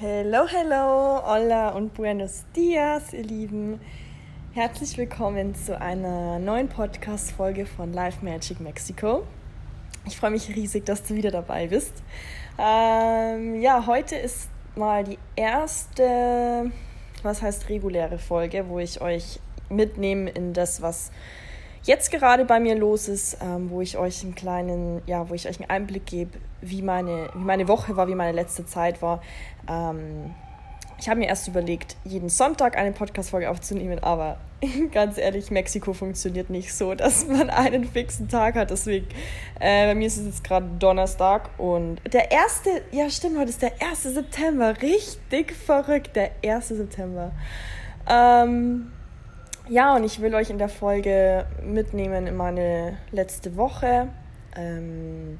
Hello, hello, hola und buenos dias, ihr Lieben. Herzlich willkommen zu einer neuen Podcast-Folge von Live Magic Mexico. Ich freue mich riesig, dass du wieder dabei bist. Ähm, ja, heute ist mal die erste, was heißt reguläre Folge, wo ich euch mitnehme in das, was jetzt gerade bei mir los ist, ähm, wo ich euch einen kleinen, ja, wo ich euch einen Einblick gebe, wie meine, wie meine Woche war, wie meine letzte Zeit war. Ähm, ich habe mir erst überlegt, jeden Sonntag eine Podcast-Folge aufzunehmen, aber ganz ehrlich, Mexiko funktioniert nicht so, dass man einen fixen Tag hat. Deswegen, äh, bei mir ist es jetzt gerade Donnerstag und der erste, ja stimmt, heute ist der 1. September. Richtig verrückt, der 1. September. Ähm, ja, und ich will euch in der Folge mitnehmen in meine letzte Woche. Ähm,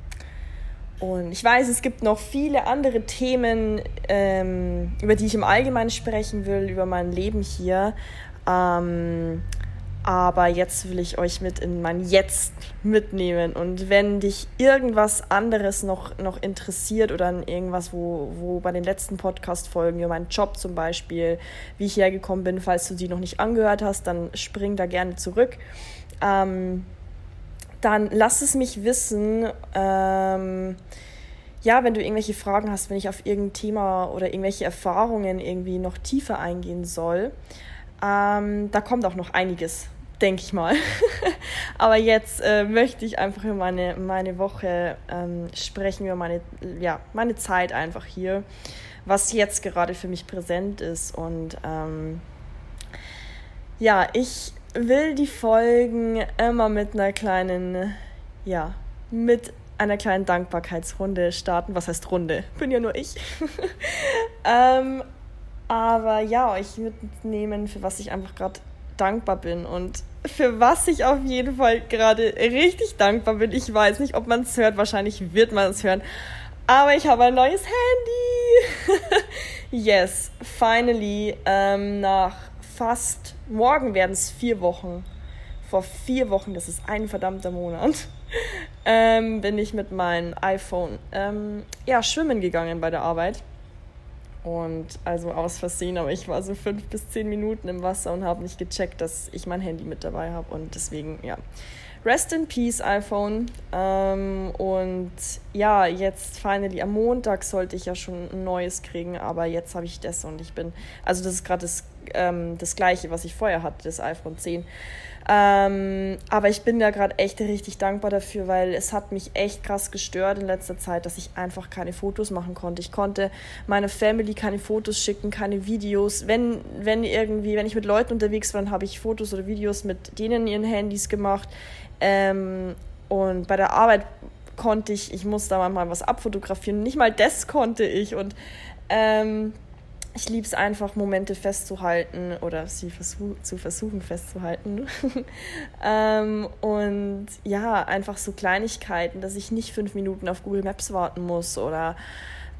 und ich weiß, es gibt noch viele andere Themen, ähm, über die ich im Allgemeinen sprechen will, über mein Leben hier. Ähm, aber jetzt will ich euch mit in mein Jetzt mitnehmen. Und wenn dich irgendwas anderes noch, noch interessiert oder an irgendwas, wo, wo bei den letzten Podcast-Folgen, über meinen Job zum Beispiel, wie ich hergekommen bin, falls du die noch nicht angehört hast, dann spring da gerne zurück. Ähm, dann lass es mich wissen. Ähm, ja, wenn du irgendwelche Fragen hast, wenn ich auf irgendein Thema oder irgendwelche Erfahrungen irgendwie noch tiefer eingehen soll. Ähm, da kommt auch noch einiges denke ich mal. Aber jetzt äh, möchte ich einfach über meine, meine Woche ähm, sprechen, über meine, ja, meine Zeit einfach hier, was jetzt gerade für mich präsent ist. Und ähm, ja, ich will die Folgen immer mit einer kleinen, ja, mit einer kleinen Dankbarkeitsrunde starten. Was heißt Runde? Bin ja nur ich. ähm, aber ja, euch mitnehmen, für was ich einfach gerade dankbar bin und für was ich auf jeden Fall gerade richtig dankbar bin. Ich weiß nicht, ob man es hört, wahrscheinlich wird man es hören. Aber ich habe ein neues Handy. yes, finally, ähm, nach fast, morgen werden es vier Wochen. Vor vier Wochen, das ist ein verdammter Monat, ähm, bin ich mit meinem iPhone ähm, ja, schwimmen gegangen bei der Arbeit. Und also aus Versehen, aber ich war so fünf bis zehn Minuten im Wasser und habe nicht gecheckt, dass ich mein Handy mit dabei habe. Und deswegen, ja. Rest in Peace, iPhone. Ähm, und ja, jetzt finally am Montag sollte ich ja schon ein neues kriegen, aber jetzt habe ich das und ich bin, also das ist gerade das, ähm, das gleiche, was ich vorher hatte, das iPhone 10. Ähm, aber ich bin da gerade echt richtig dankbar dafür, weil es hat mich echt krass gestört in letzter Zeit, dass ich einfach keine Fotos machen konnte. Ich konnte meiner Family keine Fotos schicken, keine Videos. Wenn, wenn irgendwie, wenn ich mit Leuten unterwegs war, dann habe ich Fotos oder Videos mit denen ihren Handys gemacht. Ähm, und bei der Arbeit konnte ich, ich musste da mal was abfotografieren. Nicht mal das konnte ich. Und ähm, ich liebe es einfach, Momente festzuhalten oder sie versuch, zu versuchen festzuhalten. ähm, und ja, einfach so Kleinigkeiten, dass ich nicht fünf Minuten auf Google Maps warten muss oder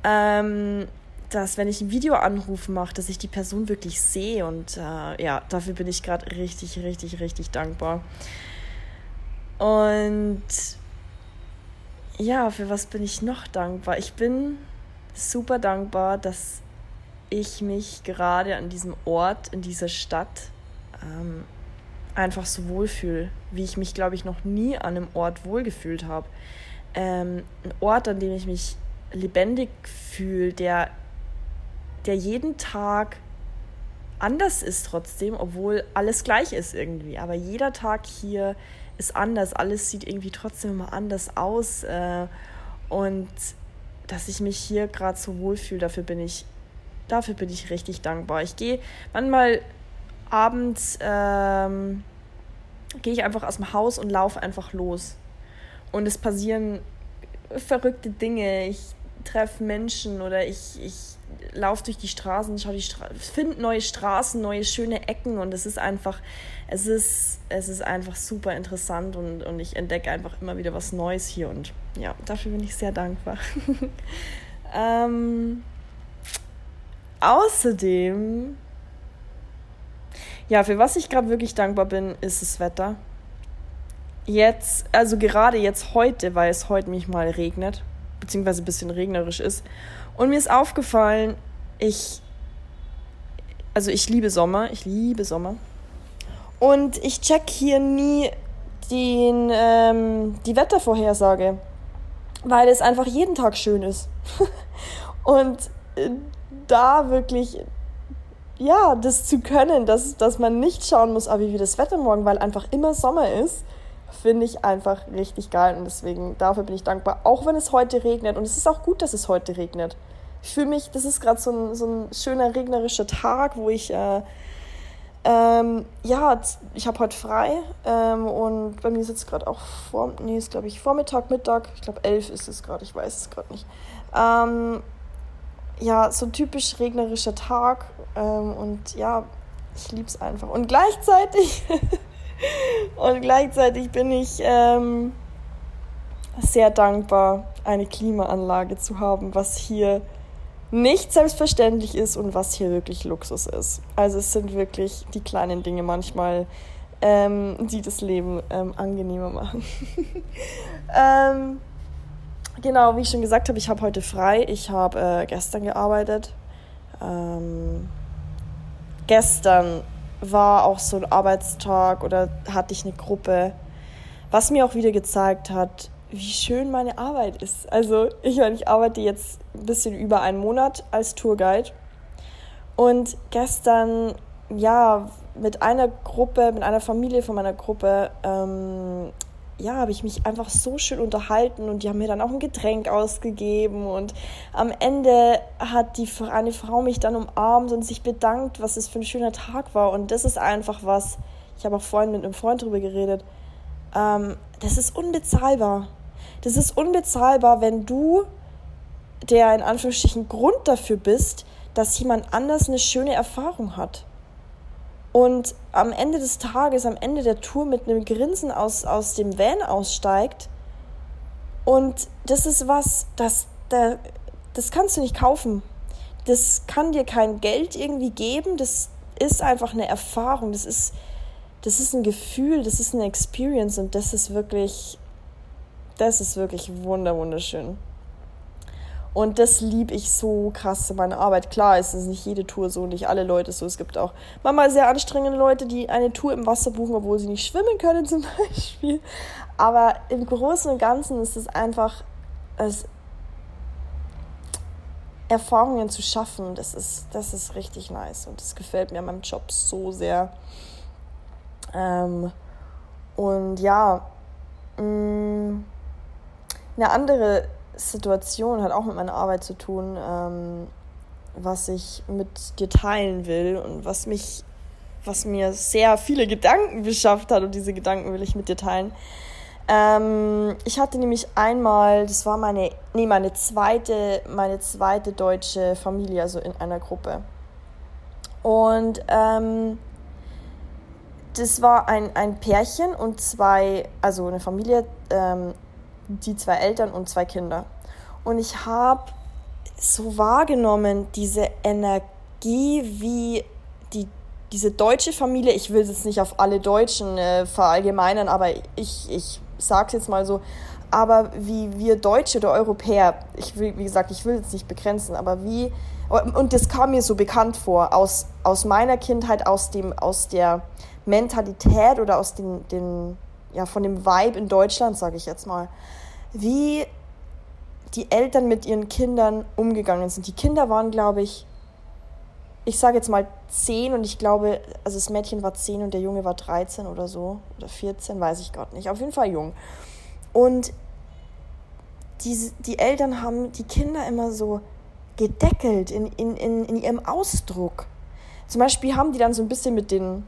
ähm, dass, wenn ich ein Videoanruf mache, dass ich die Person wirklich sehe. Und äh, ja, dafür bin ich gerade richtig, richtig, richtig dankbar. Und ja, für was bin ich noch dankbar? Ich bin super dankbar, dass ich mich gerade an diesem Ort, in dieser Stadt ähm, einfach so wohlfühle, wie ich mich, glaube ich, noch nie an einem Ort wohlgefühlt habe. Ähm, ein Ort, an dem ich mich lebendig fühle, der, der jeden Tag anders ist trotzdem, obwohl alles gleich ist irgendwie. Aber jeder Tag hier ist anders, alles sieht irgendwie trotzdem immer anders aus. Äh, und dass ich mich hier gerade so wohlfühle, dafür bin ich dafür bin ich richtig dankbar. Ich gehe manchmal abends, ähm, gehe ich einfach aus dem Haus und laufe einfach los. Und es passieren verrückte Dinge. Ich treffe Menschen oder ich, ich laufe durch die Straßen, schaue die Stra finde neue Straßen, neue schöne Ecken und es ist einfach, es ist, es ist einfach super interessant und, und ich entdecke einfach immer wieder was Neues hier und ja, dafür bin ich sehr dankbar. ähm, Außerdem, ja, für was ich gerade wirklich dankbar bin, ist das Wetter. Jetzt, also gerade jetzt heute, weil es heute mich mal regnet, beziehungsweise ein bisschen regnerisch ist. Und mir ist aufgefallen, ich, also ich liebe Sommer, ich liebe Sommer. Und ich check hier nie den, ähm, die Wettervorhersage, weil es einfach jeden Tag schön ist. und äh, da wirklich, ja, das zu können, dass, dass man nicht schauen muss, ah, wie wird das Wetter morgen, weil einfach immer Sommer ist, finde ich einfach richtig geil. Und deswegen, dafür bin ich dankbar, auch wenn es heute regnet. Und es ist auch gut, dass es heute regnet. Ich fühle mich, das ist gerade so ein, so ein schöner regnerischer Tag, wo ich äh, ähm, ja, ich habe heute frei ähm, und bei mir ist jetzt gerade auch vor, nee, ist glaube ich Vormittag, Mittag, ich glaube elf ist es gerade, ich weiß es gerade nicht. Ähm, ja, so ein typisch regnerischer Tag ähm, und ja, ich liebe es einfach. Und gleichzeitig, und gleichzeitig bin ich ähm, sehr dankbar, eine Klimaanlage zu haben, was hier nicht selbstverständlich ist und was hier wirklich Luxus ist. Also es sind wirklich die kleinen Dinge manchmal, ähm, die das Leben ähm, angenehmer machen. genau, wie ich schon gesagt habe, ich habe heute frei. Ich habe äh, gestern gearbeitet. Ähm, gestern war auch so ein Arbeitstag oder hatte ich eine Gruppe, was mir auch wieder gezeigt hat, wie schön meine Arbeit ist. Also ich meine, ich arbeite jetzt ein bisschen über einen Monat als Tourguide. Und gestern, ja, mit einer Gruppe, mit einer Familie von meiner Gruppe, ähm, ja, habe ich mich einfach so schön unterhalten und die haben mir dann auch ein Getränk ausgegeben und am Ende hat die eine Frau mich dann umarmt und sich bedankt, was es für ein schöner Tag war und das ist einfach was, ich habe auch vorhin mit einem Freund drüber geredet, ähm, das ist unbezahlbar. Das ist unbezahlbar, wenn du der in Anführungsstrichen Grund dafür bist, dass jemand anders eine schöne Erfahrung hat. Und am Ende des Tages, am Ende der Tour mit einem Grinsen aus, aus dem Van aussteigt. Und das ist was, das, das, das kannst du nicht kaufen. Das kann dir kein Geld irgendwie geben. Das ist einfach eine Erfahrung. Das ist, das ist ein Gefühl, das ist eine Experience und das ist wirklich das ist wirklich wunder wunderschön. Und das liebe ich so krass in meiner Arbeit. Klar ist es nicht jede Tour so, nicht alle Leute so. Es gibt auch manchmal sehr anstrengende Leute, die eine Tour im Wasser buchen, obwohl sie nicht schwimmen können zum Beispiel. Aber im Großen und Ganzen ist es einfach, es Erfahrungen zu schaffen, das ist, das ist richtig nice. Und das gefällt mir an meinem Job so sehr. Ähm, und ja, mh, mm, eine andere Situation hat auch mit meiner Arbeit zu tun, ähm, was ich mit dir teilen will und was mich, was mir sehr viele Gedanken beschafft hat und diese Gedanken will ich mit dir teilen. Ähm, ich hatte nämlich einmal, das war meine, nee, meine zweite, meine zweite deutsche Familie, also in einer Gruppe. Und ähm, das war ein, ein Pärchen und zwei, also eine Familie, ähm, die zwei Eltern und zwei Kinder. Und ich habe so wahrgenommen, diese Energie, wie die, diese deutsche Familie, ich will es jetzt nicht auf alle Deutschen äh, verallgemeinern, aber ich, ich sage es jetzt mal so, aber wie wir Deutsche oder Europäer, ich will, wie gesagt, ich will es nicht begrenzen, aber wie, und das kam mir so bekannt vor, aus, aus meiner Kindheit, aus, dem, aus der Mentalität oder aus den, den ja, von dem Vibe in Deutschland, sage ich jetzt mal, wie die Eltern mit ihren Kindern umgegangen sind. Die Kinder waren, glaube ich, ich sage jetzt mal 10 und ich glaube, also das Mädchen war 10 und der Junge war 13 oder so, oder 14, weiß ich gerade nicht. Auf jeden Fall jung. Und die, die Eltern haben die Kinder immer so gedeckelt in, in, in, in ihrem Ausdruck. Zum Beispiel haben die dann so ein bisschen mit den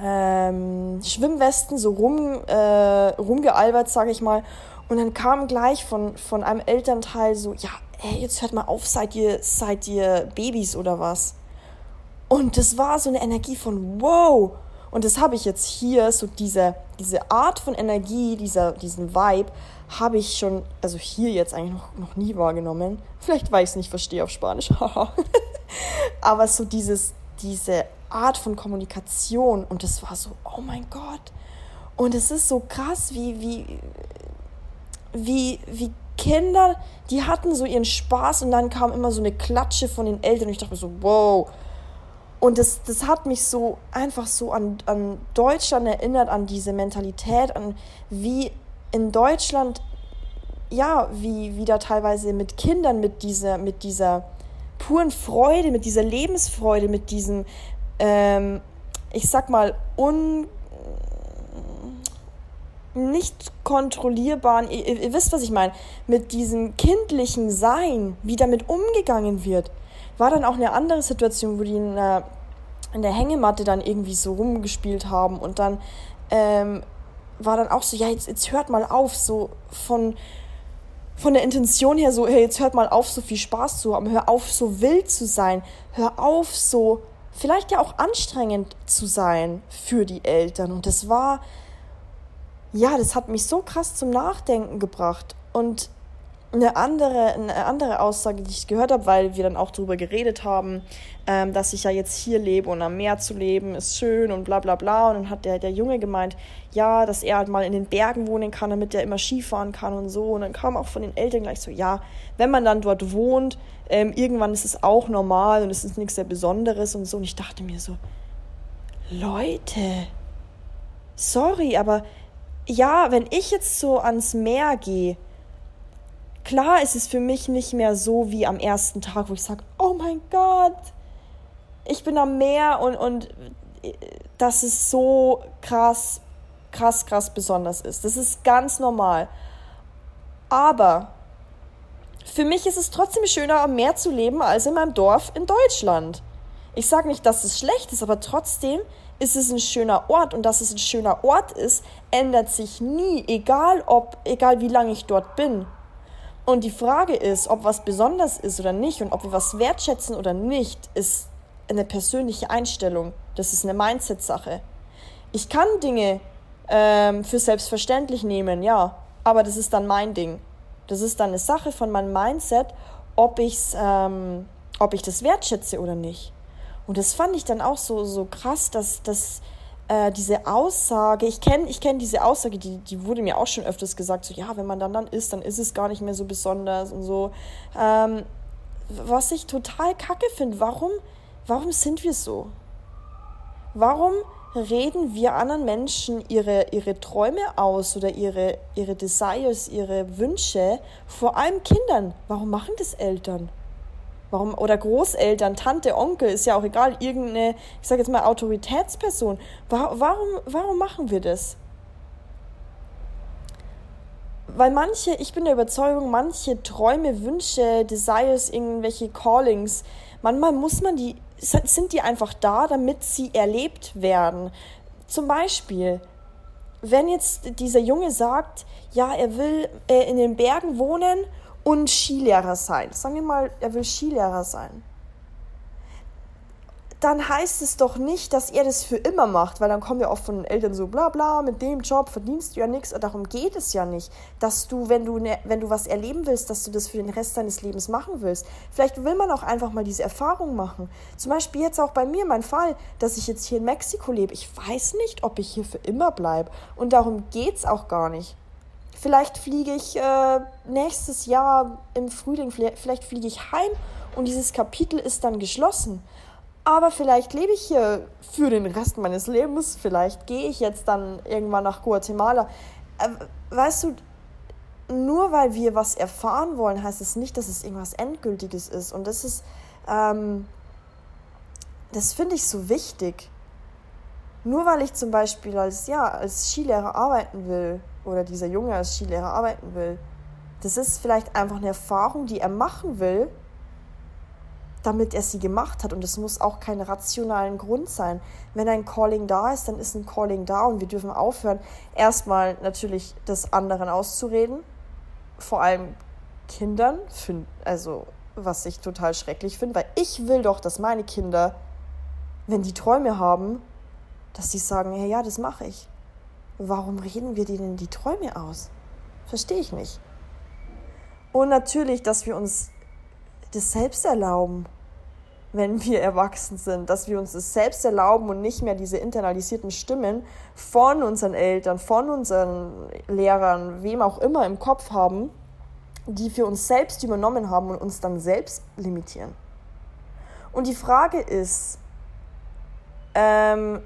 ähm, Schwimmwesten so rum, äh, rumgealbert, sage ich mal. Und dann kam gleich von, von einem Elternteil so, ja, ey, jetzt hört mal auf, seid ihr, seid ihr Babys oder was? Und das war so eine Energie von wow. Und das habe ich jetzt hier, so diese, diese Art von Energie, dieser, diesen Vibe, habe ich schon, also hier jetzt eigentlich noch, noch nie wahrgenommen. Vielleicht, weil ich es nicht verstehe auf Spanisch. Aber so dieses, diese Art von Kommunikation und das war so, oh mein Gott. Und es ist so krass, wie, wie, wie, wie Kinder, die hatten so ihren Spaß und dann kam immer so eine Klatsche von den Eltern und ich dachte mir so, wow. Und das, das hat mich so einfach so an, an Deutschland erinnert, an diese Mentalität, an wie in Deutschland, ja, wie, wie da teilweise mit Kindern, mit dieser, mit dieser puren Freude, mit dieser Lebensfreude, mit diesem, ähm, ich sag mal, un nicht kontrollierbaren, ihr, ihr, wisst, was ich meine, mit diesem kindlichen Sein, wie damit umgegangen wird, war dann auch eine andere Situation, wo die in der, in der Hängematte dann irgendwie so rumgespielt haben und dann ähm, war dann auch so, ja, jetzt, jetzt hört mal auf, so von, von der Intention her so, hey, jetzt hört mal auf, so viel Spaß zu haben, hör auf, so wild zu sein, hör auf, so vielleicht ja auch anstrengend zu sein für die Eltern. Und das war, ja, das hat mich so krass zum Nachdenken gebracht. Und eine andere, eine andere Aussage, die ich gehört habe, weil wir dann auch darüber geredet haben, ähm, dass ich ja jetzt hier lebe und am Meer zu leben ist schön und bla bla bla. Und dann hat der, der Junge gemeint, ja, dass er halt mal in den Bergen wohnen kann, damit er immer Skifahren kann und so. Und dann kam auch von den Eltern gleich so, ja, wenn man dann dort wohnt, ähm, irgendwann ist es auch normal und es ist nichts sehr Besonderes und so. Und ich dachte mir so, Leute, sorry, aber ja, wenn ich jetzt so ans Meer gehe, klar ist es für mich nicht mehr so wie am ersten Tag, wo ich sage, oh mein Gott, ich bin am Meer und, und äh, dass es so krass, krass, krass besonders ist. Das ist ganz normal. Aber für mich ist es trotzdem schöner, am Meer zu leben, als in meinem Dorf in Deutschland. Ich sage nicht, dass es schlecht ist, aber trotzdem ist es ein schöner Ort und dass es ein schöner Ort ist, ändert sich nie, egal ob, egal wie lange ich dort bin. Und die Frage ist, ob was besonders ist oder nicht und ob wir was wertschätzen oder nicht, ist eine persönliche Einstellung. Das ist eine Mindset-Sache. Ich kann Dinge ähm, für selbstverständlich nehmen, ja, aber das ist dann mein Ding. Das ist dann eine Sache von meinem Mindset, ob, ich's, ähm, ob ich das wertschätze oder nicht. Und das fand ich dann auch so, so krass, dass, dass äh, diese Aussage, ich kenne ich kenn diese Aussage, die, die wurde mir auch schon öfters gesagt, so ja, wenn man dann dann isst, dann ist es gar nicht mehr so besonders und so. Ähm, was ich total kacke finde, warum, warum sind wir so? Warum reden wir anderen Menschen ihre, ihre Träume aus oder ihre, ihre Desires, ihre Wünsche, vor allem Kindern? Warum machen das Eltern? Warum, oder Großeltern, Tante, Onkel, ist ja auch egal, irgendeine, ich sage jetzt mal, Autoritätsperson. Warum, warum machen wir das? Weil manche, ich bin der Überzeugung, manche Träume, Wünsche, Desires, irgendwelche Callings, manchmal muss man die, sind die einfach da, damit sie erlebt werden. Zum Beispiel, wenn jetzt dieser Junge sagt, ja, er will äh, in den Bergen wohnen und Skilehrer sein. Sagen wir mal, er will Skilehrer sein. Dann heißt es doch nicht, dass er das für immer macht, weil dann kommen ja oft von den Eltern so, bla bla, mit dem Job verdienst du ja nichts. Darum geht es ja nicht, dass du, wenn du, ne, wenn du was erleben willst, dass du das für den Rest deines Lebens machen willst. Vielleicht will man auch einfach mal diese Erfahrung machen. Zum Beispiel jetzt auch bei mir, mein Fall, dass ich jetzt hier in Mexiko lebe. Ich weiß nicht, ob ich hier für immer bleibe. Und darum geht es auch gar nicht. Vielleicht fliege ich äh, nächstes Jahr im Frühling, vielleicht fliege ich heim und dieses Kapitel ist dann geschlossen. Aber vielleicht lebe ich hier für den Rest meines Lebens. Vielleicht gehe ich jetzt dann irgendwann nach Guatemala. Äh, weißt du, nur weil wir was erfahren wollen, heißt es nicht, dass es irgendwas Endgültiges ist. Und das ist, ähm, das finde ich so wichtig. Nur weil ich zum Beispiel als, ja, als Skilehrer arbeiten will oder dieser Junge als Skilehrer arbeiten will, das ist vielleicht einfach eine Erfahrung, die er machen will, damit er sie gemacht hat. Und es muss auch kein rationalen Grund sein. Wenn ein Calling da ist, dann ist ein Calling da und wir dürfen aufhören, erstmal natürlich des anderen auszureden, vor allem Kindern, also was ich total schrecklich finde, weil ich will doch, dass meine Kinder, wenn die Träume haben, dass sie sagen, hey, ja, das mache ich. Warum reden wir denen die Träume aus? Verstehe ich nicht. Und natürlich, dass wir uns das selbst erlauben, wenn wir erwachsen sind, dass wir uns das selbst erlauben und nicht mehr diese internalisierten Stimmen von unseren Eltern, von unseren Lehrern, wem auch immer im Kopf haben, die für uns selbst übernommen haben und uns dann selbst limitieren. Und die Frage ist, ähm,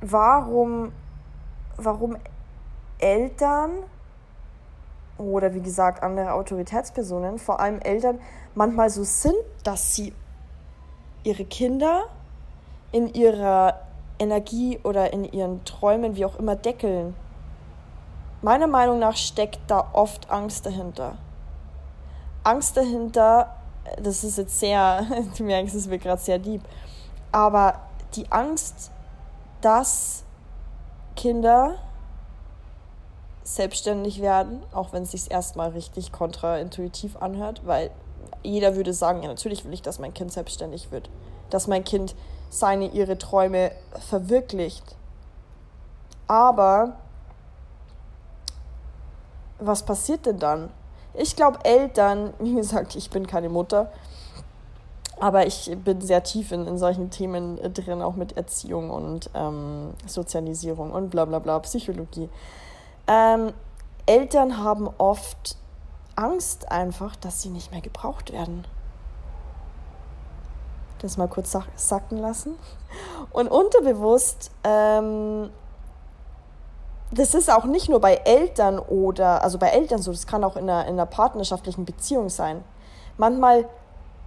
warum, warum Eltern oder wie gesagt andere Autoritätspersonen, vor allem Eltern, manchmal so sind, dass sie ihre Kinder in ihrer Energie oder in ihren Träumen, wie auch immer, deckeln. Meiner Meinung nach steckt da oft Angst dahinter. Angst dahinter, das ist jetzt sehr, du merkst, es wird gerade sehr deep, aber die Angst, dass Kinder selbstständig werden, auch wenn es sich erstmal richtig kontraintuitiv anhört, weil jeder würde sagen, ja, natürlich will ich, dass mein Kind selbstständig wird, dass mein Kind seine, ihre Träume verwirklicht. Aber was passiert denn dann? Ich glaube, Eltern, wie gesagt, ich bin keine Mutter, aber ich bin sehr tief in, in solchen Themen drin, auch mit Erziehung und ähm, Sozialisierung und bla bla bla, Psychologie. Ähm, Eltern haben oft Angst einfach, dass sie nicht mehr gebraucht werden. Das mal kurz sacken lassen. Und unterbewusst, ähm, das ist auch nicht nur bei Eltern oder, also bei Eltern so, das kann auch in einer, in einer partnerschaftlichen Beziehung sein. Manchmal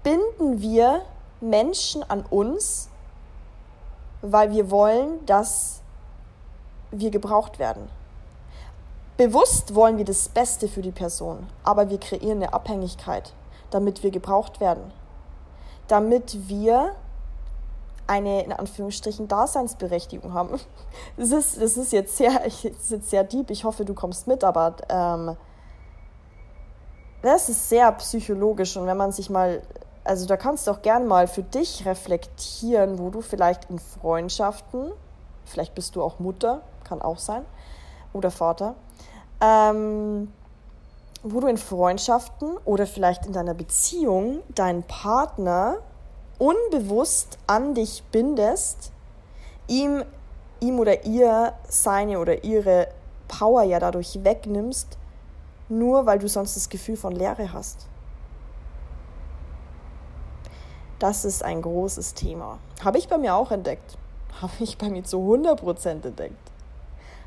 binden wir Menschen an uns, weil wir wollen, dass wir gebraucht werden. Bewusst wollen wir das Beste für die Person, aber wir kreieren eine Abhängigkeit, damit wir gebraucht werden. Damit wir eine, in Anführungsstrichen, Daseinsberechtigung haben. Das ist, das ist, jetzt, sehr, das ist sehr deep, ich hoffe, du kommst mit, aber ähm, das ist sehr psychologisch und wenn man sich mal, also da kannst du auch gern mal für dich reflektieren, wo du vielleicht in Freundschaften, vielleicht bist du auch Mutter, kann auch sein, oder Vater, ähm, wo du in Freundschaften oder vielleicht in deiner Beziehung deinen Partner unbewusst an dich bindest, ihm, ihm oder ihr seine oder ihre Power ja dadurch wegnimmst, nur weil du sonst das Gefühl von Leere hast. Das ist ein großes Thema. Habe ich bei mir auch entdeckt. Habe ich bei mir zu 100% entdeckt.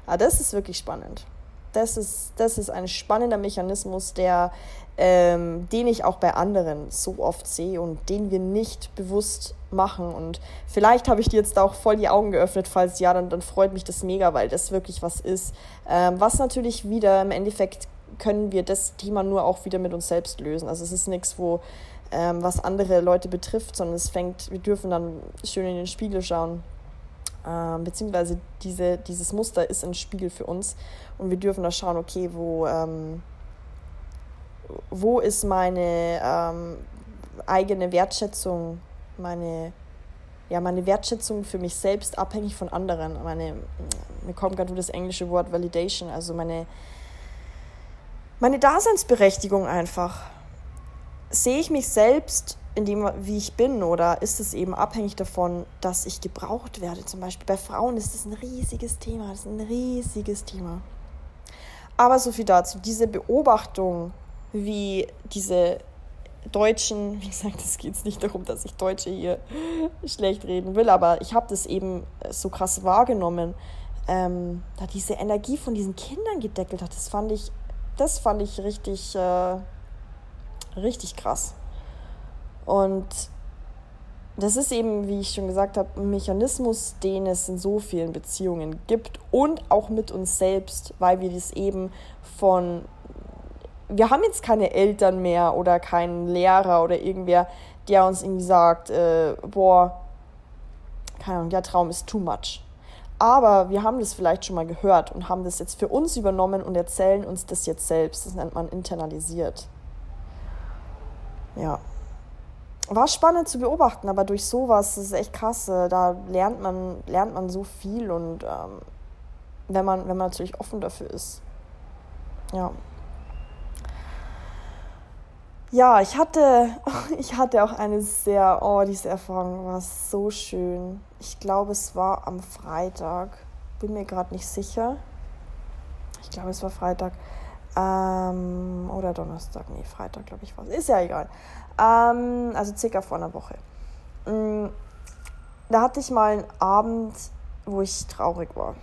Aber ah, das ist wirklich spannend. Das ist, das ist ein spannender Mechanismus, der, ähm, den ich auch bei anderen so oft sehe und den wir nicht bewusst machen. Und vielleicht habe ich dir jetzt auch voll die Augen geöffnet. Falls ja, dann, dann freut mich das mega, weil das wirklich was ist. Ähm, was natürlich wieder im Endeffekt können wir das Thema nur auch wieder mit uns selbst lösen. Also es ist nichts, wo ähm, was andere Leute betrifft, sondern es fängt, wir dürfen dann schön in den Spiegel schauen ähm, beziehungsweise diese, dieses Muster ist ein Spiegel für uns und wir dürfen da schauen, okay, wo, ähm, wo ist meine ähm, eigene Wertschätzung, meine, ja, meine Wertschätzung für mich selbst abhängig von anderen. Meine, mir kommt gerade das englische Wort Validation, also meine, meine Daseinsberechtigung einfach. Sehe ich mich selbst in dem, wie ich bin, oder ist es eben abhängig davon, dass ich gebraucht werde? Zum Beispiel bei Frauen ist das ein riesiges Thema, das ist ein riesiges Thema. Aber so viel dazu. Diese Beobachtung, wie diese Deutschen, wie gesagt, es geht nicht darum, dass ich Deutsche hier schlecht reden will, aber ich habe das eben so krass wahrgenommen, ähm, da diese Energie von diesen Kindern gedeckelt hat. Das fand ich, das fand ich richtig, äh, richtig krass. Und das ist eben, wie ich schon gesagt habe, ein Mechanismus, den es in so vielen Beziehungen gibt und auch mit uns selbst, weil wir das eben von, wir haben jetzt keine Eltern mehr oder keinen Lehrer oder irgendwer, der uns irgendwie sagt, äh, boah, keine Ahnung, der Traum ist too much. Aber wir haben das vielleicht schon mal gehört und haben das jetzt für uns übernommen und erzählen uns das jetzt selbst. Das nennt man internalisiert. Ja war spannend zu beobachten, aber durch sowas ist echt krass. Äh, da lernt man, lernt man so viel und ähm, wenn, man, wenn man natürlich offen dafür ist. Ja. Ja, ich hatte, ich hatte auch eine sehr, oh, diese Erfahrung war so schön. Ich glaube, es war am Freitag. Bin mir gerade nicht sicher. Ich glaube, es war Freitag. Ähm, oder Donnerstag, nee, Freitag, glaube ich, war Ist ja egal. Ähm, also circa vor einer Woche. Mm, da hatte ich mal einen Abend, wo ich traurig war.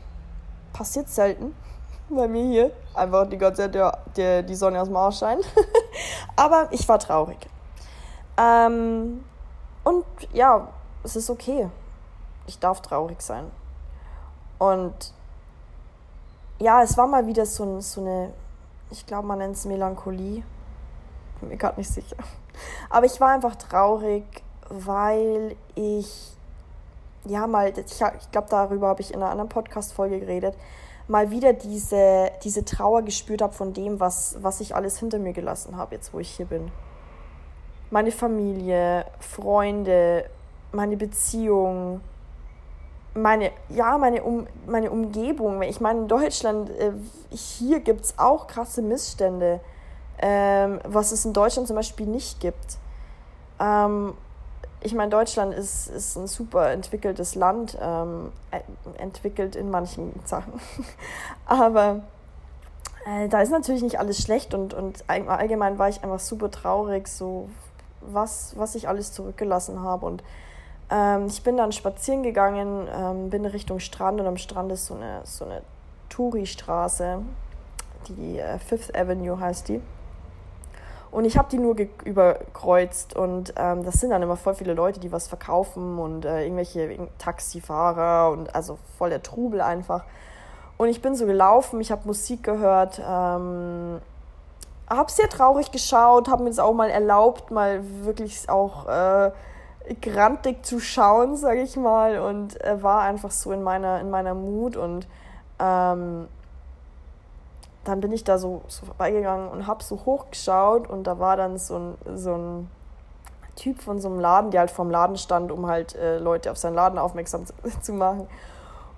Passiert selten bei mir hier. Einfach die ganze Zeit der, der, die Sonne aus dem Arsch scheint. Aber ich war traurig. Ähm, und ja, es ist okay. Ich darf traurig sein. Und ja, es war mal wieder so, so eine, ich glaube, man nennt es Melancholie. Bin mir gerade nicht sicher. Aber ich war einfach traurig, weil ich, ja, mal, ich, ich glaube, darüber habe ich in einer anderen Podcast-Folge geredet, mal wieder diese, diese Trauer gespürt habe von dem, was, was ich alles hinter mir gelassen habe, jetzt wo ich hier bin. Meine Familie, Freunde, meine Beziehung, meine, ja, meine, um, meine Umgebung. Ich meine, in Deutschland, äh, hier gibt es auch krasse Missstände, ähm, was es in Deutschland zum Beispiel nicht gibt. Ähm, ich meine, Deutschland ist, ist ein super entwickeltes Land, ähm, entwickelt in manchen Sachen. Aber äh, da ist natürlich nicht alles schlecht und, und allgemein war ich einfach super traurig, so was, was ich alles zurückgelassen habe. Und ähm, ich bin dann spazieren gegangen, ähm, bin Richtung Strand und am Strand ist so eine, so eine Touri-Straße, die äh, Fifth Avenue heißt die. Und ich habe die nur überkreuzt und ähm, das sind dann immer voll viele Leute, die was verkaufen und äh, irgendwelche Taxifahrer und also voll der Trubel einfach. Und ich bin so gelaufen, ich habe Musik gehört, ähm, habe sehr traurig geschaut, habe mir es auch mal erlaubt, mal wirklich auch äh, grantig zu schauen, sage ich mal, und äh, war einfach so in meiner, in meiner Mut und ähm, dann bin ich da so, so vorbeigegangen und habe so hochgeschaut und da war dann so ein, so ein Typ von so einem Laden, der halt vorm Laden stand, um halt äh, Leute auf seinen Laden aufmerksam zu, zu machen.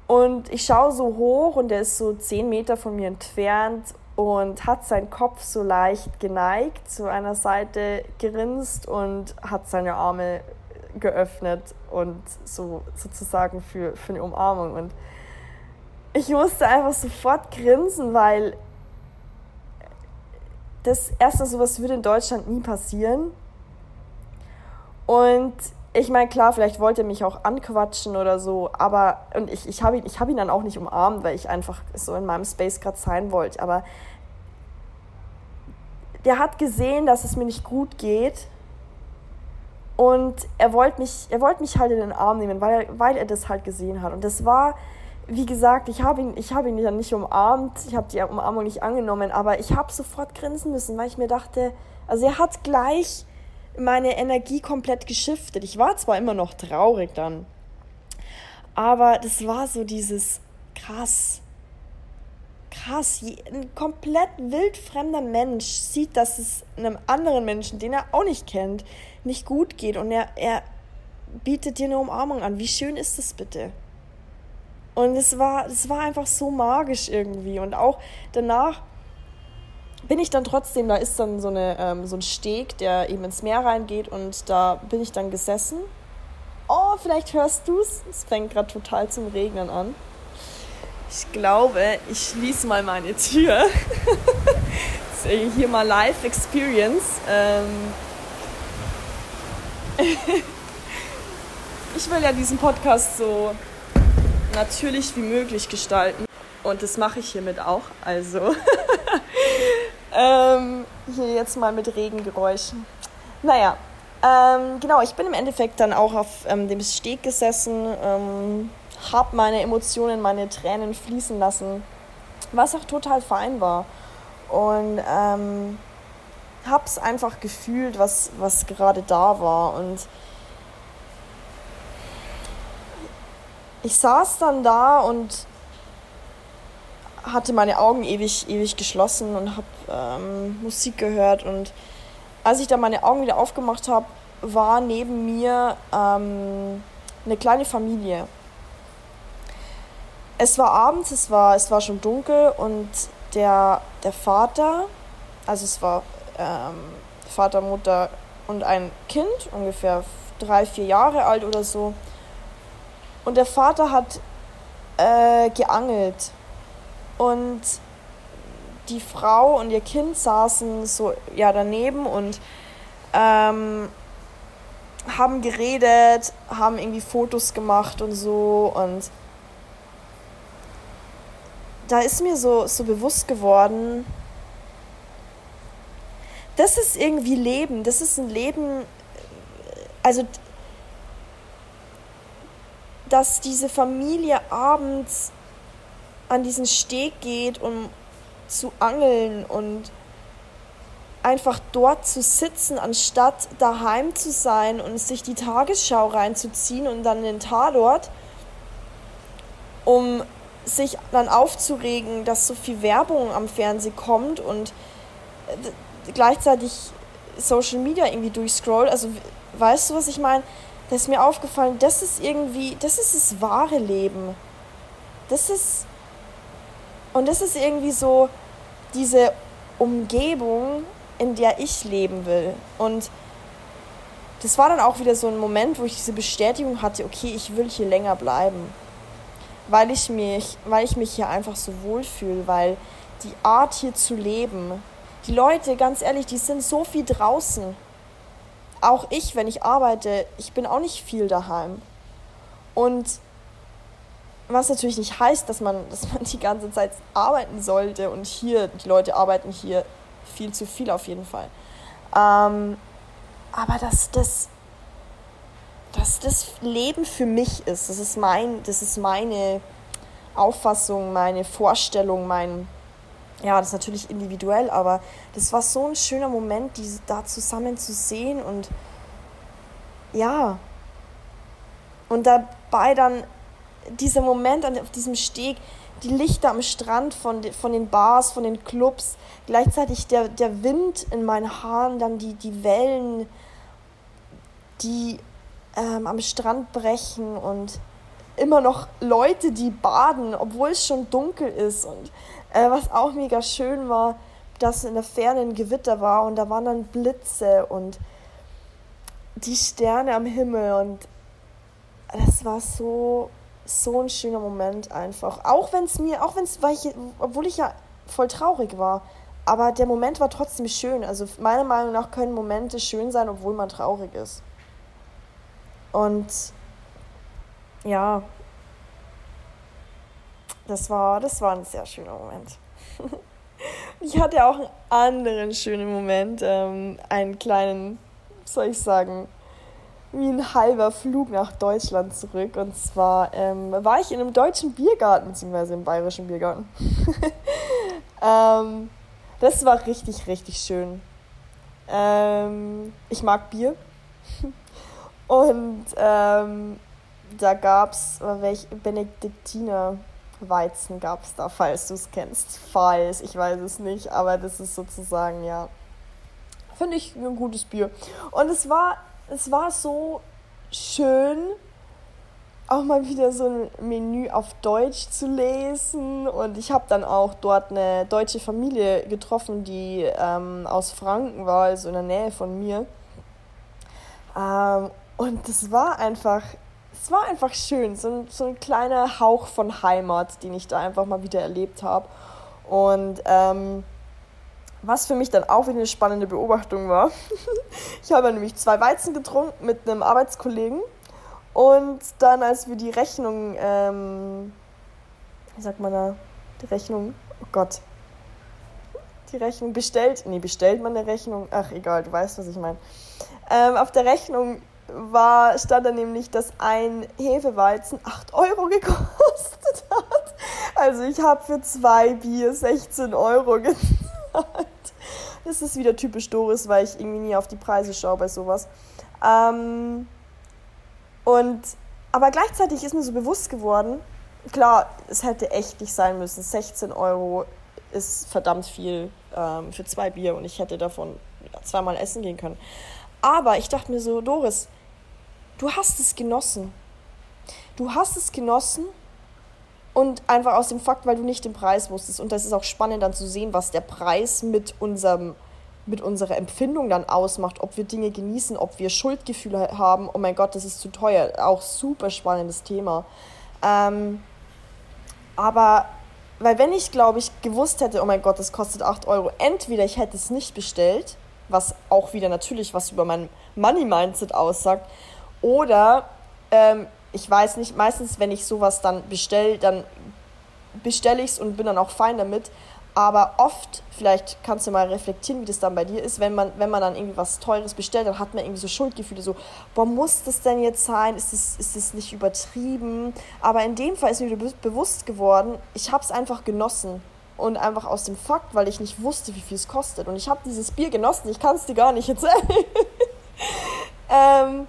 Und ich schaue so hoch und der ist so zehn Meter von mir entfernt und hat seinen Kopf so leicht geneigt, zu einer Seite gerinst und hat seine Arme geöffnet und so sozusagen für, für eine Umarmung. Und ich musste einfach sofort grinsen, weil das erste sowas würde in Deutschland nie passieren. Und ich meine, klar, vielleicht wollte er mich auch anquatschen oder so, aber und ich, ich habe ihn, hab ihn dann auch nicht umarmt, weil ich einfach so in meinem Space gerade sein wollte. Aber der hat gesehen, dass es mir nicht gut geht und er wollte mich, er wollte mich halt in den Arm nehmen, weil er, weil er das halt gesehen hat. Und das war, wie gesagt, ich habe ihn, ich habe ihn dann nicht umarmt, ich habe die Umarmung nicht angenommen, aber ich habe sofort grinsen müssen, weil ich mir dachte, also er hat gleich meine Energie komplett geschiftet. Ich war zwar immer noch traurig dann, aber das war so dieses krass, krass, ein komplett wildfremder Mensch sieht, dass es einem anderen Menschen, den er auch nicht kennt, nicht gut geht und er, er bietet dir eine Umarmung an. Wie schön ist das bitte? Und es war, es war einfach so magisch irgendwie. Und auch danach bin ich dann trotzdem, da ist dann so, eine, ähm, so ein Steg, der eben ins Meer reingeht und da bin ich dann gesessen. Oh, vielleicht hörst du es. Es fängt gerade total zum Regnen an. Ich glaube, ich schließe mal meine Tür. hier mal Live Experience. Ähm ich will ja diesen Podcast so natürlich wie möglich gestalten. Und das mache ich hiermit auch. Also ähm, hier jetzt mal mit Regengeräuschen. Naja, ähm, genau, ich bin im Endeffekt dann auch auf ähm, dem Steg gesessen, ähm, habe meine Emotionen, meine Tränen fließen lassen, was auch total fein war. Und ähm, habe es einfach gefühlt, was, was gerade da war. Und ich saß dann da und hatte meine Augen ewig, ewig geschlossen und habe ähm, Musik gehört. Und als ich dann meine Augen wieder aufgemacht habe, war neben mir ähm, eine kleine Familie es war abends, es war, es war schon dunkel und der, der Vater, also es war ähm, Vater, Mutter und ein Kind, ungefähr drei, vier Jahre alt oder so. Und der Vater hat äh, geangelt. Und die Frau und ihr Kind saßen so ja daneben und ähm, haben geredet, haben irgendwie Fotos gemacht und so und da ist mir so, so bewusst geworden, das ist irgendwie Leben, das ist ein Leben, also dass diese Familie abends an diesen Steg geht, um zu angeln und einfach dort zu sitzen, anstatt daheim zu sein und sich die Tagesschau reinzuziehen und dann den Tatort, um sich dann aufzuregen, dass so viel Werbung am Fernsehen kommt und äh, gleichzeitig Social Media irgendwie durchscrollt. Also weißt du, was ich meine? Da ist mir aufgefallen, das ist irgendwie, das ist das wahre Leben. Das ist, und das ist irgendwie so diese Umgebung, in der ich leben will. Und das war dann auch wieder so ein Moment, wo ich diese Bestätigung hatte, okay, ich will hier länger bleiben weil ich mich, weil ich mich hier einfach so wohlfühle, weil die Art hier zu leben, die Leute, ganz ehrlich, die sind so viel draußen. Auch ich, wenn ich arbeite, ich bin auch nicht viel daheim. Und was natürlich nicht heißt, dass man, dass man die ganze Zeit arbeiten sollte. Und hier, die Leute arbeiten hier viel zu viel auf jeden Fall. Ähm, aber dass das dass das Leben für mich ist. Das ist, mein, das ist meine Auffassung, meine Vorstellung, mein. Ja, das ist natürlich individuell, aber das war so ein schöner Moment, die da zusammen zu sehen und ja. Und dabei dann dieser Moment auf diesem Steg, die Lichter am Strand von, von den Bars, von den Clubs, gleichzeitig der, der Wind in meinen Haaren, dann die, die Wellen, die ähm, am Strand brechen und immer noch Leute, die baden, obwohl es schon dunkel ist. Und äh, was auch mega schön war, dass in der Ferne ein Gewitter war und da waren dann Blitze und die Sterne am Himmel und das war so so ein schöner Moment einfach. Auch wenn es mir, auch wenn es, obwohl ich ja voll traurig war, aber der Moment war trotzdem schön. Also meiner Meinung nach können Momente schön sein, obwohl man traurig ist. Und ja, das war, das war ein sehr schöner Moment. ich hatte auch einen anderen schönen Moment, ähm, einen kleinen, soll ich sagen, wie ein halber Flug nach Deutschland zurück. Und zwar ähm, war ich in einem deutschen Biergarten, beziehungsweise im bayerischen Biergarten. ähm, das war richtig, richtig schön. Ähm, ich mag Bier. Und ähm, da gab es, Benediktiner Weizen gab es da, falls du es kennst. Falls, ich weiß es nicht, aber das ist sozusagen, ja, finde ich ein gutes Bier. Und es war, es war so schön, auch mal wieder so ein Menü auf Deutsch zu lesen. Und ich habe dann auch dort eine deutsche Familie getroffen, die ähm, aus Franken war, also in der Nähe von mir. Ähm, und das war einfach, es war einfach schön, so ein, so ein kleiner Hauch von Heimat, den ich da einfach mal wieder erlebt habe. Und ähm, was für mich dann auch wieder eine spannende Beobachtung war, ich habe nämlich zwei Weizen getrunken mit einem Arbeitskollegen und dann, als wir die Rechnung, ähm, wie sagt man da, die Rechnung, oh Gott, die Rechnung bestellt, nee, bestellt man eine Rechnung, ach egal, du weißt, was ich meine. Ähm, auf der Rechnung war, stand da nämlich, dass ein Hefeweizen 8 Euro gekostet hat. Also ich habe für zwei Bier 16 Euro gezahlt. Das ist wieder typisch Doris, weil ich irgendwie nie auf die Preise schaue bei sowas. Ähm, und, aber gleichzeitig ist mir so bewusst geworden, klar, es hätte echt nicht sein müssen. 16 Euro ist verdammt viel ähm, für zwei Bier und ich hätte davon zweimal essen gehen können. Aber ich dachte mir so, Doris, du hast es genossen. Du hast es genossen und einfach aus dem Fakt, weil du nicht den Preis wusstest. Und das ist auch spannend dann zu sehen, was der Preis mit unserem mit unserer Empfindung dann ausmacht, ob wir Dinge genießen, ob wir Schuldgefühle haben, oh mein Gott, das ist zu teuer. Auch super spannendes Thema. Ähm, aber weil wenn ich, glaube ich, gewusst hätte, oh mein Gott, das kostet 8 Euro, entweder ich hätte es nicht bestellt, was auch wieder natürlich was über mein Money-Mindset aussagt, oder ähm, ich weiß nicht, meistens, wenn ich sowas dann bestelle, dann bestelle ich es und bin dann auch fein damit. Aber oft, vielleicht kannst du mal reflektieren, wie das dann bei dir ist, wenn man, wenn man dann irgendwie was Teures bestellt, dann hat man irgendwie so Schuldgefühle, so, boah, muss das denn jetzt sein? Ist es ist das nicht übertrieben? Aber in dem Fall ist mir be bewusst geworden, ich habe es einfach genossen. Und einfach aus dem Fakt, weil ich nicht wusste, wie viel es kostet. Und ich habe dieses Bier genossen, ich kann es dir gar nicht erzählen. ähm,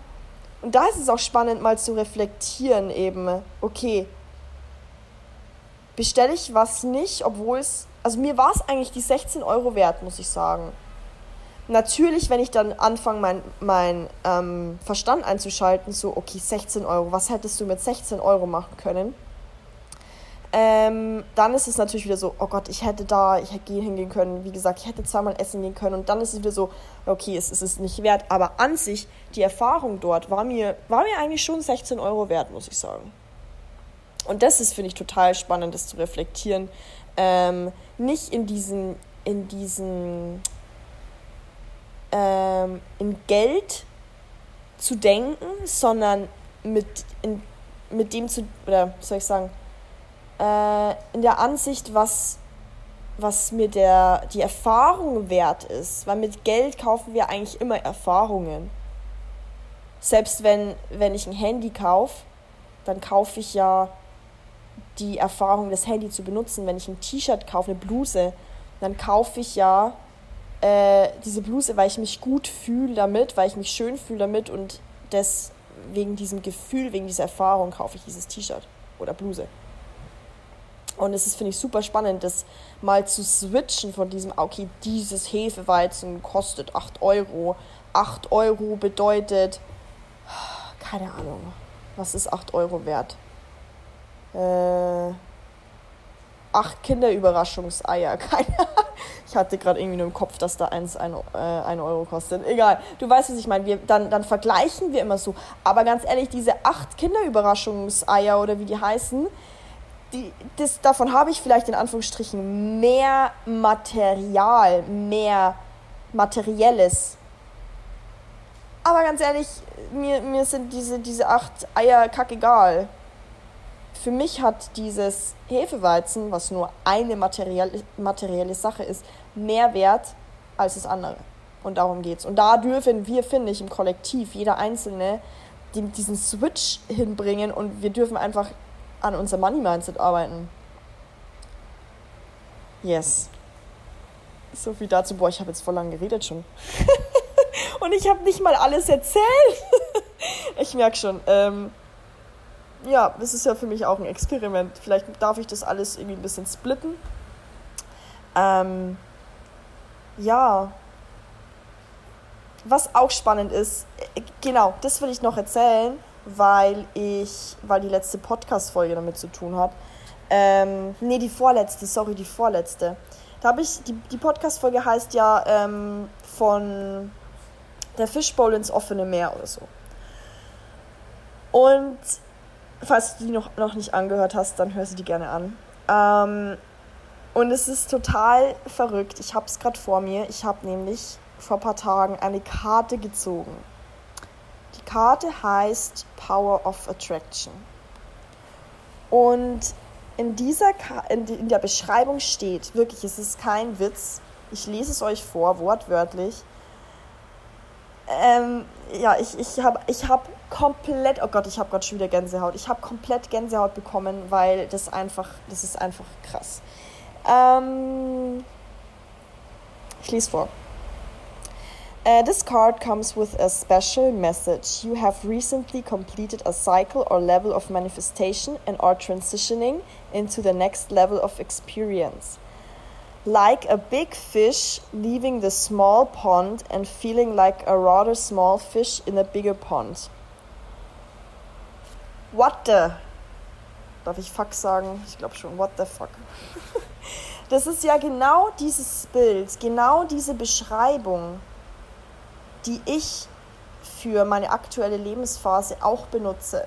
und da ist es auch spannend, mal zu reflektieren, eben, okay, bestelle ich was nicht, obwohl es also mir war es eigentlich die 16 Euro wert, muss ich sagen. Natürlich, wenn ich dann anfange, meinen mein, ähm, Verstand einzuschalten, so, okay, 16 Euro, was hättest du mit 16 Euro machen können? Ähm, dann ist es natürlich wieder so, oh Gott, ich hätte da, ich hätte hingehen können, wie gesagt, ich hätte zweimal essen gehen können. Und dann ist es wieder so, okay, es, es ist nicht wert, aber an sich, die Erfahrung dort war mir, war mir eigentlich schon 16 Euro wert, muss ich sagen. Und das ist, finde ich, total spannend, das zu reflektieren, ähm, nicht in diesen, in diesen, ähm, in Geld zu denken, sondern mit, in, mit dem zu, oder soll ich sagen, äh, in der Ansicht, was, was mir der, die Erfahrung wert ist. Weil mit Geld kaufen wir eigentlich immer Erfahrungen. Selbst wenn, wenn ich ein Handy kaufe, dann kaufe ich ja die Erfahrung, das Handy zu benutzen. Wenn ich ein T-Shirt kaufe, eine Bluse, dann kaufe ich ja äh, diese Bluse, weil ich mich gut fühle damit, weil ich mich schön fühle damit und das wegen diesem Gefühl, wegen dieser Erfahrung kaufe ich dieses T-Shirt oder Bluse. Und es ist, finde ich, super spannend, das mal zu switchen von diesem, okay, dieses Hefeweizen kostet 8 Euro. 8 Euro bedeutet, keine Ahnung, was ist 8 Euro wert? äh, acht Kinderüberraschungseier. Keine Ich hatte gerade irgendwie nur im Kopf, dass da eins ein, äh, ein Euro kostet. Egal. Du weißt, was ich meine. Wir, dann, dann vergleichen wir immer so. Aber ganz ehrlich, diese acht Kinderüberraschungseier oder wie die heißen, das, davon habe ich vielleicht in Anführungsstrichen mehr Material, mehr Materielles. Aber ganz ehrlich, mir, mir sind diese, diese acht Eier kackegal für mich hat dieses Hefeweizen, was nur eine materielle, materielle Sache ist, mehr Wert als das andere. Und darum geht's. Und da dürfen wir, finde ich, im Kollektiv, jeder Einzelne, diesen Switch hinbringen und wir dürfen einfach an unser Money Mindset arbeiten. Yes. So viel dazu. Boah, ich habe jetzt voll lang geredet schon. und ich habe nicht mal alles erzählt. ich merke schon. Ähm, ja, das ist ja für mich auch ein Experiment. Vielleicht darf ich das alles irgendwie ein bisschen splitten. Ähm, ja. Was auch spannend ist, äh, genau, das will ich noch erzählen, weil ich, weil die letzte Podcast-Folge damit zu tun hat. Ähm, nee, die vorletzte, sorry, die vorletzte. Da habe ich, die, die Podcast-Folge heißt ja ähm, von der Fishbowl ins offene Meer oder so. Und falls du die noch, noch nicht angehört hast, dann hör sie die gerne an. Ähm, und es ist total verrückt. Ich habe es gerade vor mir. Ich habe nämlich vor ein paar Tagen eine Karte gezogen. Karte heißt Power of Attraction. Und in, dieser in der Beschreibung steht, wirklich, es ist kein Witz, ich lese es euch vor, wortwörtlich. Ähm, ja, ich, ich habe ich hab komplett, oh Gott, ich habe gerade schon wieder Gänsehaut. Ich habe komplett Gänsehaut bekommen, weil das einfach, das ist einfach krass. Ähm, ich lese vor. Uh, this card comes with a special message. You have recently completed a cycle or level of manifestation and are transitioning into the next level of experience. Like a big fish leaving the small pond and feeling like a rather small fish in a bigger pond. What the? Darf ich fuck sagen? Ich glaube schon. What the fuck? Das ist ja genau dieses Bild, genau diese Beschreibung, die ich für meine aktuelle Lebensphase auch benutze.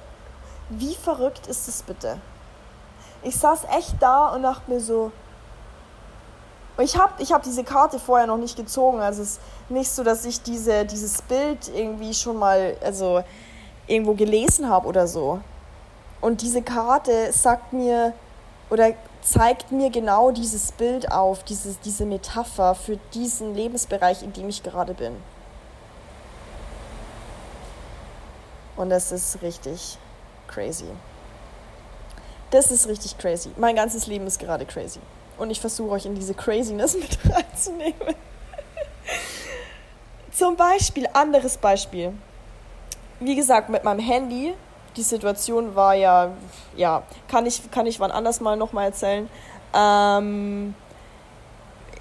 Wie verrückt ist es bitte? ich saß echt da und dachte mir so, ich habe ich hab diese Karte vorher noch nicht gezogen. Also es ist nicht so, dass ich diese, dieses Bild irgendwie schon mal also irgendwo gelesen habe oder so. Und diese Karte sagt mir oder zeigt mir genau dieses Bild auf, dieses, diese Metapher für diesen Lebensbereich, in dem ich gerade bin. Und das ist richtig crazy. Das ist richtig crazy. Mein ganzes Leben ist gerade crazy. Und ich versuche euch in diese Craziness mit reinzunehmen. Zum Beispiel, anderes Beispiel. Wie gesagt, mit meinem Handy, die Situation war ja, ja, kann ich, kann ich wann anders mal nochmal erzählen. Ähm,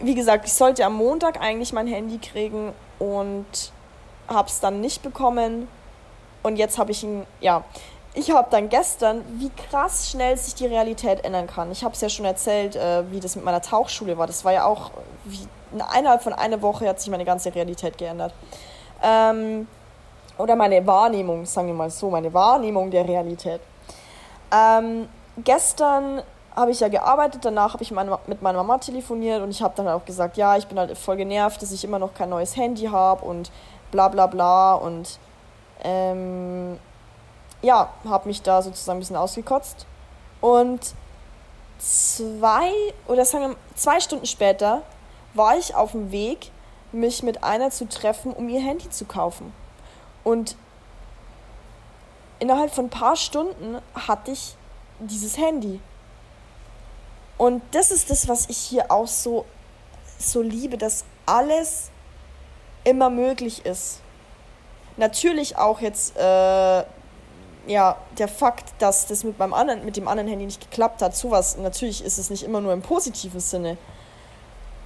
wie gesagt, ich sollte am Montag eigentlich mein Handy kriegen und habe es dann nicht bekommen. Und jetzt habe ich ihn, ja, ich habe dann gestern, wie krass schnell sich die Realität ändern kann. Ich habe es ja schon erzählt, äh, wie das mit meiner Tauchschule war. Das war ja auch, wie, innerhalb von einer Woche hat sich meine ganze Realität geändert. Ähm, oder meine Wahrnehmung, sagen wir mal so, meine Wahrnehmung der Realität. Ähm, gestern habe ich ja gearbeitet, danach habe ich meine, mit meiner Mama telefoniert und ich habe dann auch gesagt, ja, ich bin halt voll genervt, dass ich immer noch kein neues Handy habe und bla bla bla und ähm, ja, habe mich da sozusagen ein bisschen ausgekotzt. Und zwei oder sagen wir zwei Stunden später war ich auf dem Weg, mich mit einer zu treffen, um ihr Handy zu kaufen. Und innerhalb von ein paar Stunden hatte ich dieses Handy. Und das ist das, was ich hier auch so, so liebe, dass alles immer möglich ist. Natürlich auch jetzt äh, ja, der Fakt, dass das mit, meinem anderen, mit dem anderen Handy nicht geklappt hat, sowas, natürlich ist es nicht immer nur im positiven Sinne.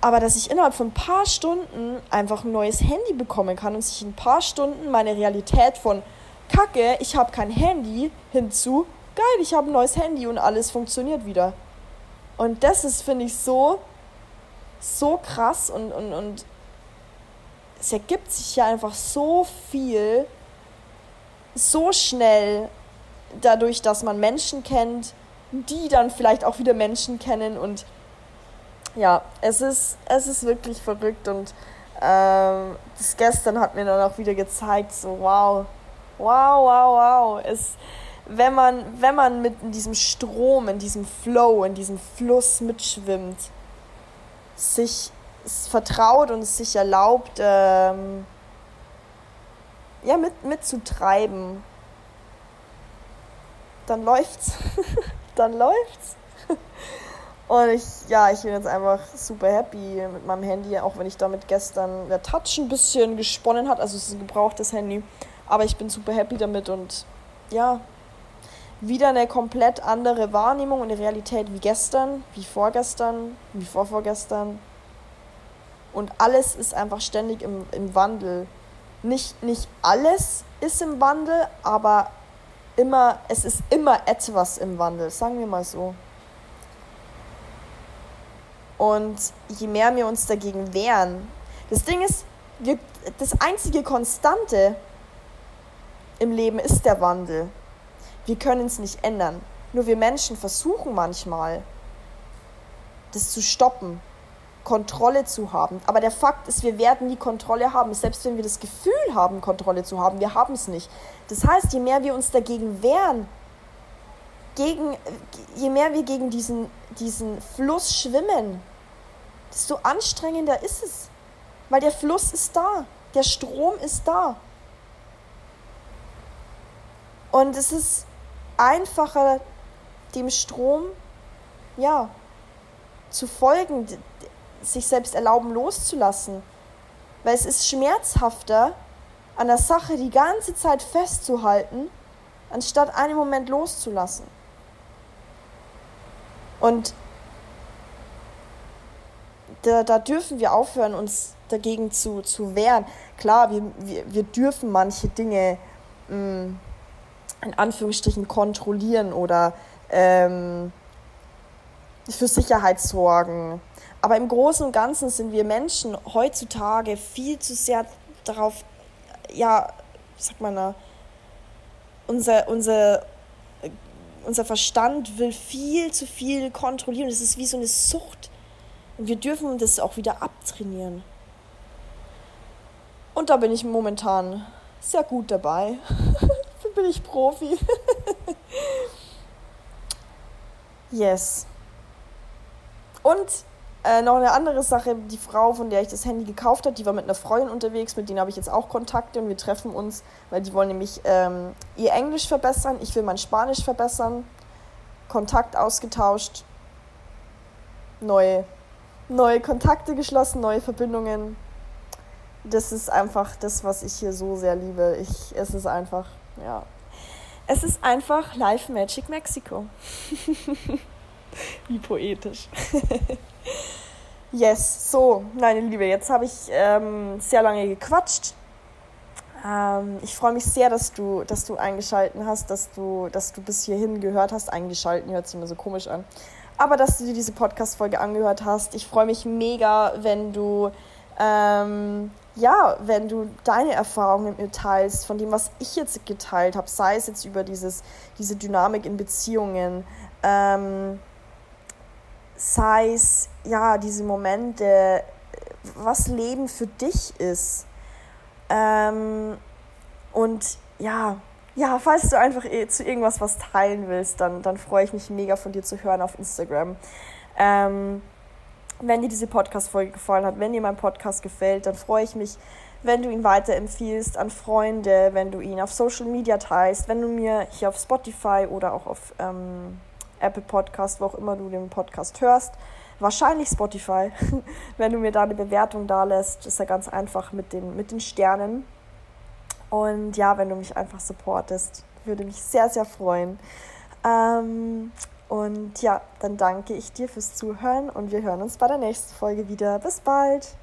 Aber dass ich innerhalb von ein paar Stunden einfach ein neues Handy bekommen kann und sich in ein paar Stunden meine Realität von Kacke, ich habe kein Handy hinzu, geil, ich habe ein neues Handy und alles funktioniert wieder. Und das ist, finde ich, so, so krass und, und, und es ergibt sich ja einfach so viel so schnell dadurch, dass man Menschen kennt, die dann vielleicht auch wieder Menschen kennen und ja, es ist, es ist wirklich verrückt und ähm, das gestern hat mir dann auch wieder gezeigt, so wow, wow, wow, wow. Es, wenn, man, wenn man mit in diesem Strom, in diesem Flow, in diesem Fluss mitschwimmt, sich vertraut und es sich erlaubt, ähm, ja, mit, mitzutreiben, dann läuft's. dann läuft's. Und ich, ja, ich bin jetzt einfach super happy mit meinem Handy, auch wenn ich damit gestern der Touch ein bisschen gesponnen hat. Also es ist ein gebrauchtes Handy. Aber ich bin super happy damit und ja, wieder eine komplett andere Wahrnehmung und Realität wie gestern, wie vorgestern, wie vorvorgestern. Und alles ist einfach ständig im, im Wandel nicht, nicht alles ist im Wandel, aber immer, es ist immer etwas im Wandel, sagen wir mal so. Und je mehr wir uns dagegen wehren, das Ding ist, wir, das einzige Konstante im Leben ist der Wandel. Wir können es nicht ändern. Nur wir Menschen versuchen manchmal, das zu stoppen. Kontrolle zu haben. Aber der Fakt ist, wir werden nie Kontrolle haben, selbst wenn wir das Gefühl haben, Kontrolle zu haben. Wir haben es nicht. Das heißt, je mehr wir uns dagegen wehren, gegen, je mehr wir gegen diesen, diesen Fluss schwimmen, desto anstrengender ist es. Weil der Fluss ist da, der Strom ist da. Und es ist einfacher, dem Strom, ja, zu folgen, sich selbst erlauben loszulassen. Weil es ist schmerzhafter, an der Sache die ganze Zeit festzuhalten, anstatt einen Moment loszulassen. Und da, da dürfen wir aufhören, uns dagegen zu, zu wehren. Klar, wir, wir, wir dürfen manche Dinge mh, mm, in Anführungsstrichen kontrollieren oder ähm, für Sicherheit sorgen aber im Großen und Ganzen sind wir Menschen heutzutage viel zu sehr darauf, ja, sag mal, na, unser, unser unser Verstand will viel zu viel kontrollieren. Es ist wie so eine Sucht. Und wir dürfen das auch wieder abtrainieren. Und da bin ich momentan sehr gut dabei. bin ich Profi. yes. Und äh, noch eine andere Sache, die Frau, von der ich das Handy gekauft habe, die war mit einer Freundin unterwegs, mit denen habe ich jetzt auch Kontakte und wir treffen uns, weil die wollen nämlich ähm, ihr Englisch verbessern, ich will mein Spanisch verbessern, Kontakt ausgetauscht, neue, neue Kontakte geschlossen, neue Verbindungen. Das ist einfach das, was ich hier so sehr liebe. Ich, es ist einfach, ja. Es ist einfach Live Magic Mexico. Wie poetisch. yes, so, meine Liebe, jetzt habe ich ähm, sehr lange gequatscht. Ähm, ich freue mich sehr, dass du, dass du eingeschalten hast, dass du, dass du bis hierhin gehört hast. Eingeschalten hört sich immer so komisch an. Aber dass du dir diese Podcast-Folge angehört hast. Ich freue mich mega, wenn du ähm, ja, wenn du deine Erfahrungen mit mir teilst, von dem, was ich jetzt geteilt habe, sei es jetzt über dieses, diese Dynamik in Beziehungen, ähm, sei es ja diese Momente, was Leben für dich ist. Ähm, und ja, ja, falls du einfach zu irgendwas was teilen willst, dann, dann freue ich mich mega von dir zu hören auf Instagram. Ähm, wenn dir diese Podcast-Folge gefallen hat, wenn dir mein Podcast gefällt, dann freue ich mich, wenn du ihn weiterempfiehlst an Freunde, wenn du ihn auf Social Media teilst, wenn du mir hier auf Spotify oder auch auf ähm, Apple Podcast, wo auch immer du den Podcast hörst, wahrscheinlich Spotify, wenn du mir da eine Bewertung da lässt, ist ja ganz einfach mit den, mit den Sternen. Und ja, wenn du mich einfach supportest, würde mich sehr, sehr freuen. Ähm, und ja, dann danke ich dir fürs Zuhören und wir hören uns bei der nächsten Folge wieder. Bis bald!